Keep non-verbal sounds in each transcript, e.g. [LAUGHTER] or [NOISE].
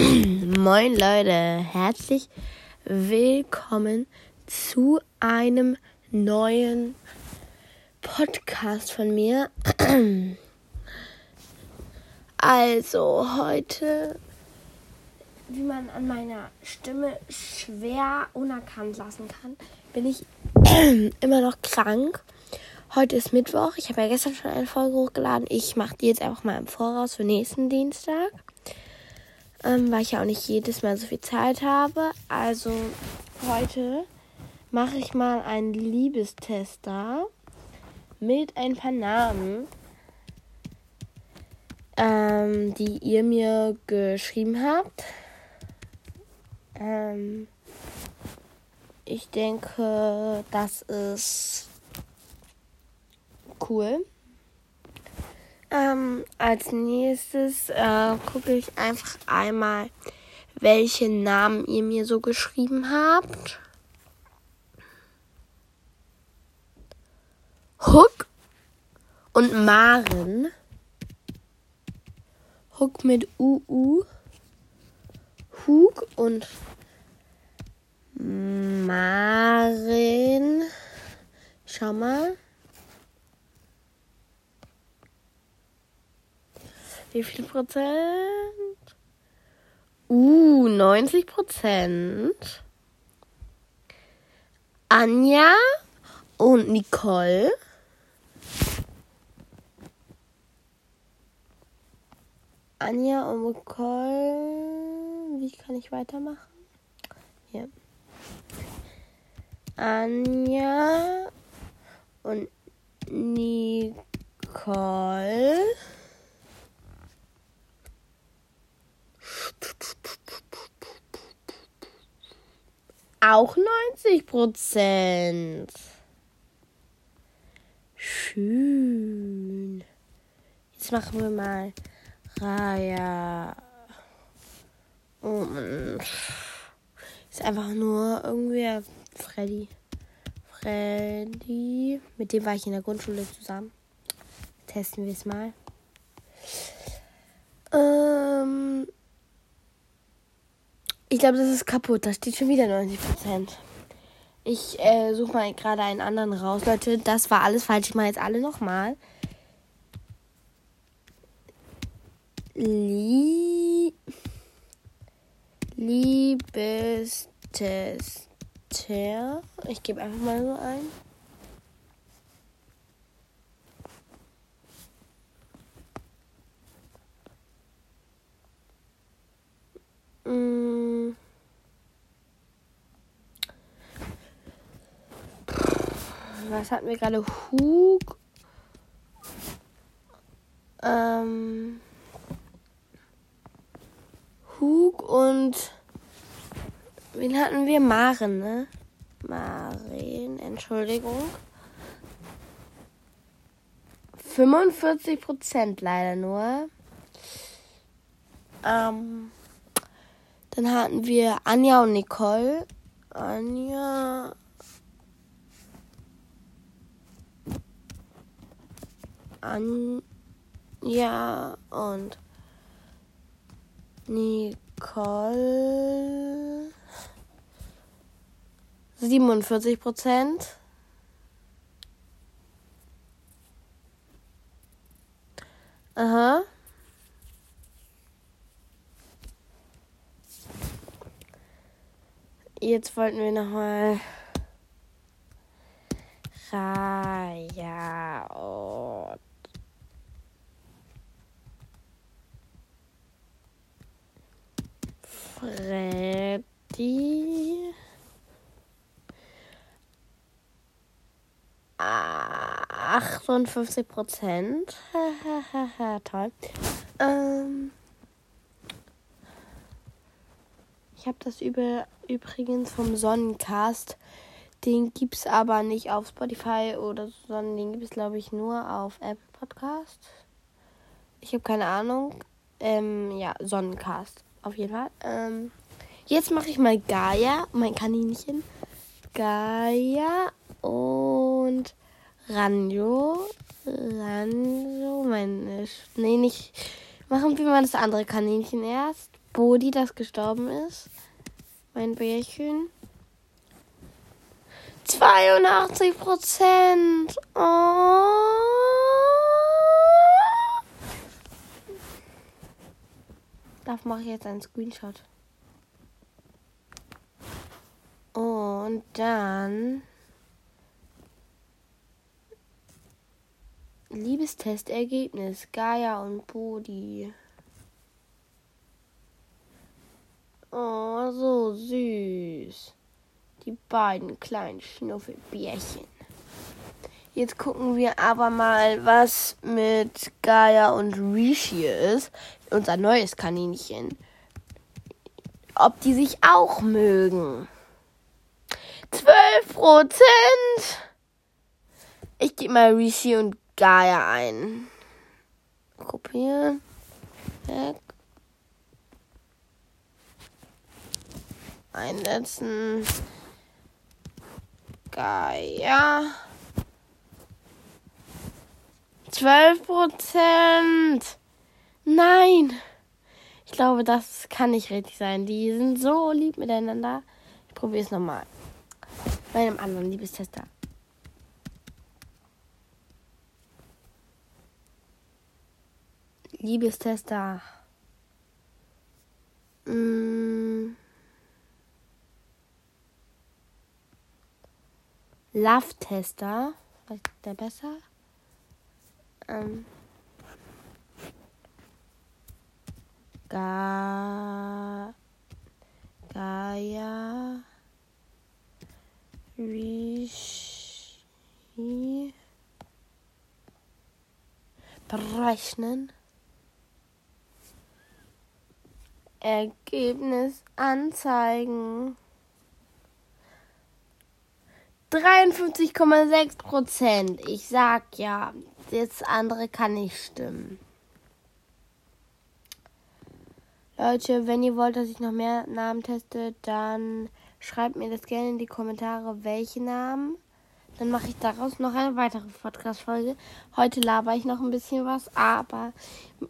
[CLEARS THROAT] Moin Leute, herzlich willkommen zu einem neuen Podcast von mir. [CLEARS THROAT] Also heute, wie man an meiner Stimme schwer unerkannt lassen kann, bin ich [CLEARS THROAT] immer noch krank. Heute ist Mittwoch. Ich habe ja gestern schon eine Folge hochgeladen. Ich mache die jetzt einfach mal im Voraus für nächsten Dienstag ähm, weil ich ja auch nicht jedes Mal so viel Zeit habe. Also heute mache ich mal einen Liebestest da mit ein paar Namen, ähm, die ihr mir geschrieben habt. Ähm, ich denke, das ist cool. Ähm, als nächstes äh, gucke ich einfach einmal, welche Namen ihr mir so geschrieben habt. Hook und Maren. Hook mit UU. Hug und Maren. Schau mal. Wie viel Prozent? Uh, 90 Prozent. Anja und Nicole. Anja und Nicole. Wie kann ich weitermachen? Hier. Anja und Nicole. Auch 90 Prozent. Schön. Jetzt machen wir mal Raya. Und ist einfach nur irgendwer Freddy. Freddy. Mit dem war ich in der Grundschule zusammen. Testen wir es mal. Ähm. Ich glaube, das ist kaputt. Da steht schon wieder 90 Prozent. Ich äh, suche mal gerade einen anderen raus. Leute, das war alles falsch. Ich mache jetzt alle nochmal. Lie Liebestester. Ich gebe einfach mal so ein. Was hatten wir gerade? Hug. Ähm. Hug und. Wen hatten wir? Maren, ne? Maren, Entschuldigung. 45 Prozent leider nur. Ähm. Dann hatten wir Anja und Nicole. Anja. Anja und Nicole. 47 Prozent. Aha. Jetzt wollten wir nochmal Raya und Freddy. Achtundfünfzig Prozent. [LAUGHS] Toll. Ähm. Ich habe das über, übrigens vom Sonnencast. Den gibt es aber nicht auf Spotify oder so, sondern den gibt es, glaube ich, nur auf Apple Podcast. Ich habe keine Ahnung. Ähm, ja, Sonnencast. Auf jeden Fall. Ähm, jetzt mache ich mal Gaia, mein Kaninchen. Gaia und Ranjo. Ranjo, meine. Nee, nicht. Machen wir mal das andere Kaninchen erst. Bodi, das gestorben ist. Mein Bärchen. 82 Prozent. Oh. Dafür mache ich jetzt einen Screenshot. Und dann Liebestestergebnis Gaia und Bodi. Oh, so süß. Die beiden kleinen Schnuffelbärchen. Jetzt gucken wir aber mal, was mit Gaia und Rishi ist. Unser neues Kaninchen. Ob die sich auch mögen. 12 Prozent. Ich gebe mal Rishi und Gaia ein. Kopieren. Weg. Einsetzen. Gaia. 12 Prozent. Nein. Ich glaube, das kann nicht richtig sein. Die sind so lieb miteinander. Ich probiere es nochmal. Bei einem anderen Liebestester. Liebestester. Mm. Love-Tester. Vielleicht der besser. Ähm. Ga Gaia Rishi. Berechnen. Ergebnis anzeigen 53,6 Prozent. Ich sag ja, das andere kann nicht stimmen. Leute, wenn ihr wollt, dass ich noch mehr Namen teste, dann schreibt mir das gerne in die Kommentare, welche Namen. Dann mache ich daraus noch eine weitere Podcast-Folge. Heute laber ich noch ein bisschen was, aber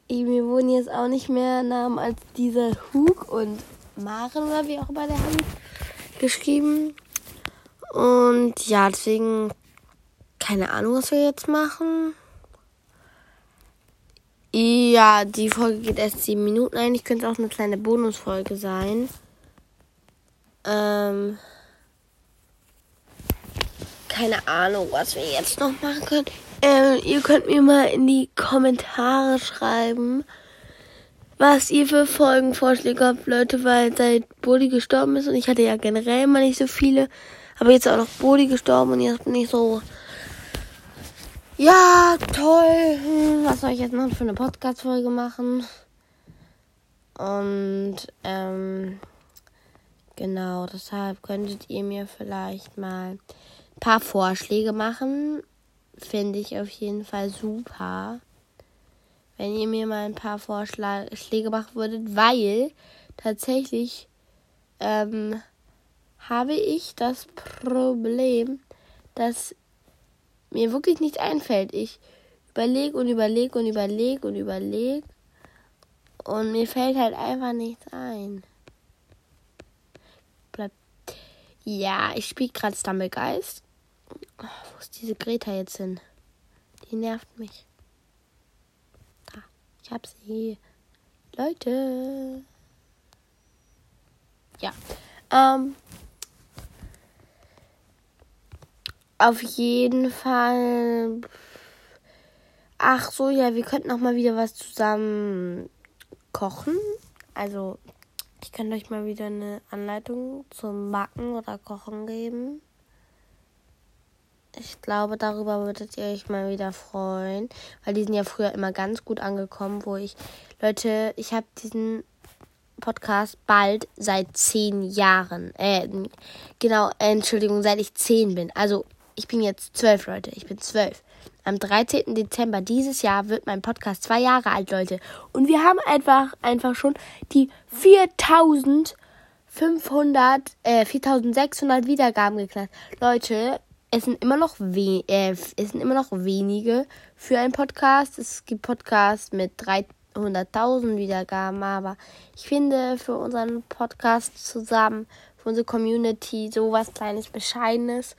mir wurden jetzt auch nicht mehr Namen als dieser Hug und Maren oder wie auch immer der heißt geschrieben. Und ja, deswegen keine Ahnung, was wir jetzt machen. Ja, die Folge geht erst sieben Minuten. Eigentlich könnte es auch eine kleine Bonusfolge sein. Ähm, keine Ahnung, was wir jetzt noch machen können. Ähm, ihr könnt mir mal in die Kommentare schreiben, was ihr für Folgenvorschläge habt, Leute, weil seit Bodi gestorben ist und ich hatte ja generell immer nicht so viele, aber jetzt auch noch Bodi gestorben und jetzt bin ich so ja, toll. Hm, was soll ich jetzt noch für eine Podcast-Folge machen? Und, ähm, genau, deshalb könntet ihr mir vielleicht mal ein paar Vorschläge machen. Finde ich auf jeden Fall super. Wenn ihr mir mal ein paar Vorschläge machen würdet, weil tatsächlich, ähm, habe ich das Problem, dass mir wirklich nichts einfällt. Ich überlege und überlege und überlege und überlege. Und mir fällt halt einfach nichts ein. Ja, ich spiele gerade Stumblegeist. Oh, wo ist diese Greta jetzt hin? Die nervt mich. Da, ich hab sie. Leute. Ja. Ähm, Auf jeden Fall. Ach so, ja, wir könnten auch mal wieder was zusammen kochen. Also, ich kann euch mal wieder eine Anleitung zum Backen oder Kochen geben. Ich glaube, darüber würdet ihr euch mal wieder freuen, weil die sind ja früher immer ganz gut angekommen, wo ich, Leute, ich habe diesen Podcast bald seit zehn Jahren, äh, genau, äh, Entschuldigung, seit ich zehn bin. Also ich bin jetzt zwölf, Leute. Ich bin zwölf. Am 13. Dezember dieses Jahr wird mein Podcast zwei Jahre alt, Leute. Und wir haben einfach, einfach schon die 4500, äh, 4600 Wiedergaben geknackt. Leute, es sind immer noch we äh, es sind immer noch wenige für einen Podcast. Es gibt Podcasts mit 3, 100.000 Wiedergaben, aber ich finde für unseren Podcast zusammen, für unsere Community, sowas kleines Bescheidenes,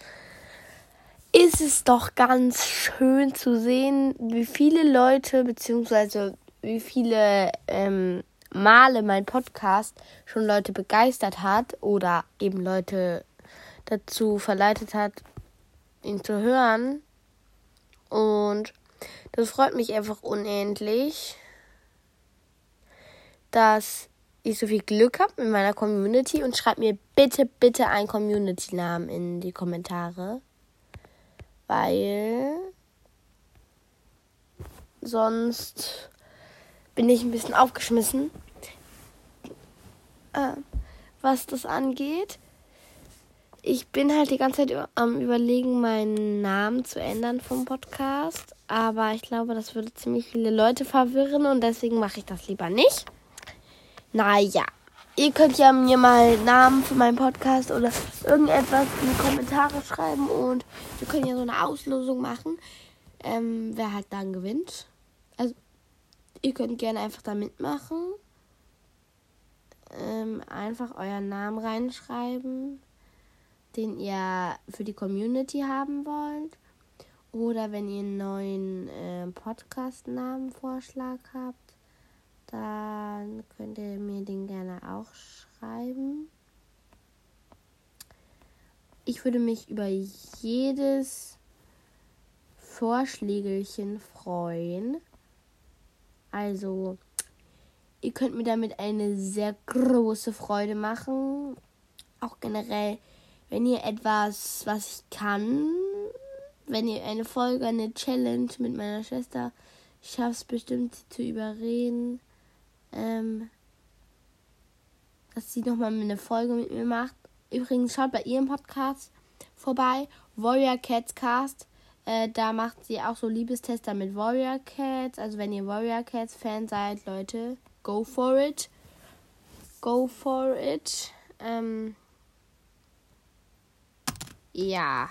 ist es doch ganz schön zu sehen, wie viele Leute, beziehungsweise wie viele ähm, Male mein Podcast schon Leute begeistert hat oder eben Leute dazu verleitet hat, ihn zu hören. Und das freut mich einfach unendlich, dass ich so viel Glück habe mit meiner Community und schreibt mir bitte, bitte einen Community-Namen in die Kommentare. Weil sonst bin ich ein bisschen aufgeschmissen, äh, was das angeht ich bin halt die ganze Zeit am Überlegen, meinen Namen zu ändern vom Podcast. Aber ich glaube, das würde ziemlich viele Leute verwirren und deswegen mache ich das lieber nicht. Naja, ihr könnt ja mir mal Namen für meinen Podcast oder irgendetwas in die Kommentare schreiben und wir können ja so eine Auslosung machen, ähm, wer halt dann gewinnt. Also, ihr könnt gerne einfach da mitmachen. Ähm, einfach euren Namen reinschreiben den ihr für die Community haben wollt. Oder wenn ihr einen neuen äh, Podcast-Namen-Vorschlag habt, dann könnt ihr mir den gerne auch schreiben. Ich würde mich über jedes Vorschlägelchen freuen. Also, ihr könnt mir damit eine sehr große Freude machen. Auch generell wenn ihr etwas, was ich kann, wenn ihr eine Folge, eine Challenge mit meiner Schwester schafft, bestimmt sie zu überreden, ähm, dass sie nochmal eine Folge mit mir macht. Übrigens, schaut bei ihrem Podcast vorbei, Warrior Cats Cast. Äh, da macht sie auch so Liebestester mit Warrior Cats. Also wenn ihr Warrior Cats Fan seid, Leute, go for it. Go for it. Ähm, ja.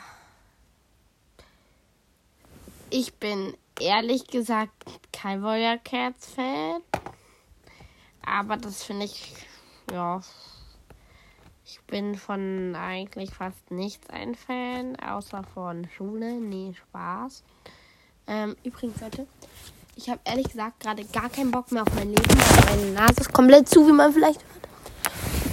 Ich bin ehrlich gesagt kein Warrior Cats Fan. Aber das finde ich, ja. Ich bin von eigentlich fast nichts ein Fan, außer von Schule. Nee, Spaß. Ähm, übrigens, Leute, ich habe ehrlich gesagt gerade gar keinen Bock mehr auf mein Leben. Meine Nase ist komplett zu, wie man vielleicht hört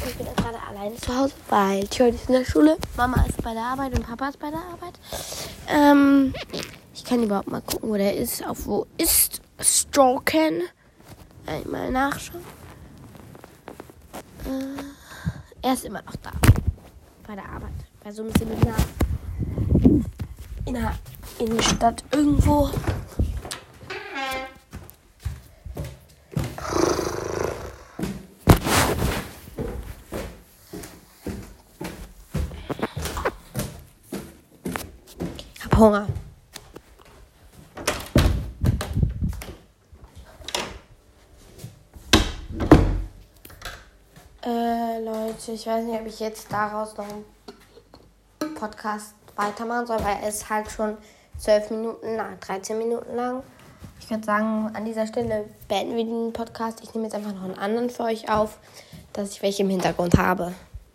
ich bin gerade alleine zu Hause, weil Tjörn ist in der Schule, Mama ist bei der Arbeit und Papa ist bei der Arbeit. Ähm, ich kann überhaupt mal gucken, wo der ist. Auf wo ist Stroken? Einmal nachschauen. Äh, er ist immer noch da. Bei der Arbeit. Bei so einem Seminar. In der Innenstadt irgendwo. Hunger. Äh, Leute, ich weiß nicht, ob ich jetzt daraus noch einen Podcast weitermachen soll, weil er ist halt schon 12 Minuten lang, 13 Minuten lang. Ich würde sagen, an dieser Stelle beenden wir den Podcast. Ich nehme jetzt einfach noch einen anderen für euch auf, dass ich welche im Hintergrund habe.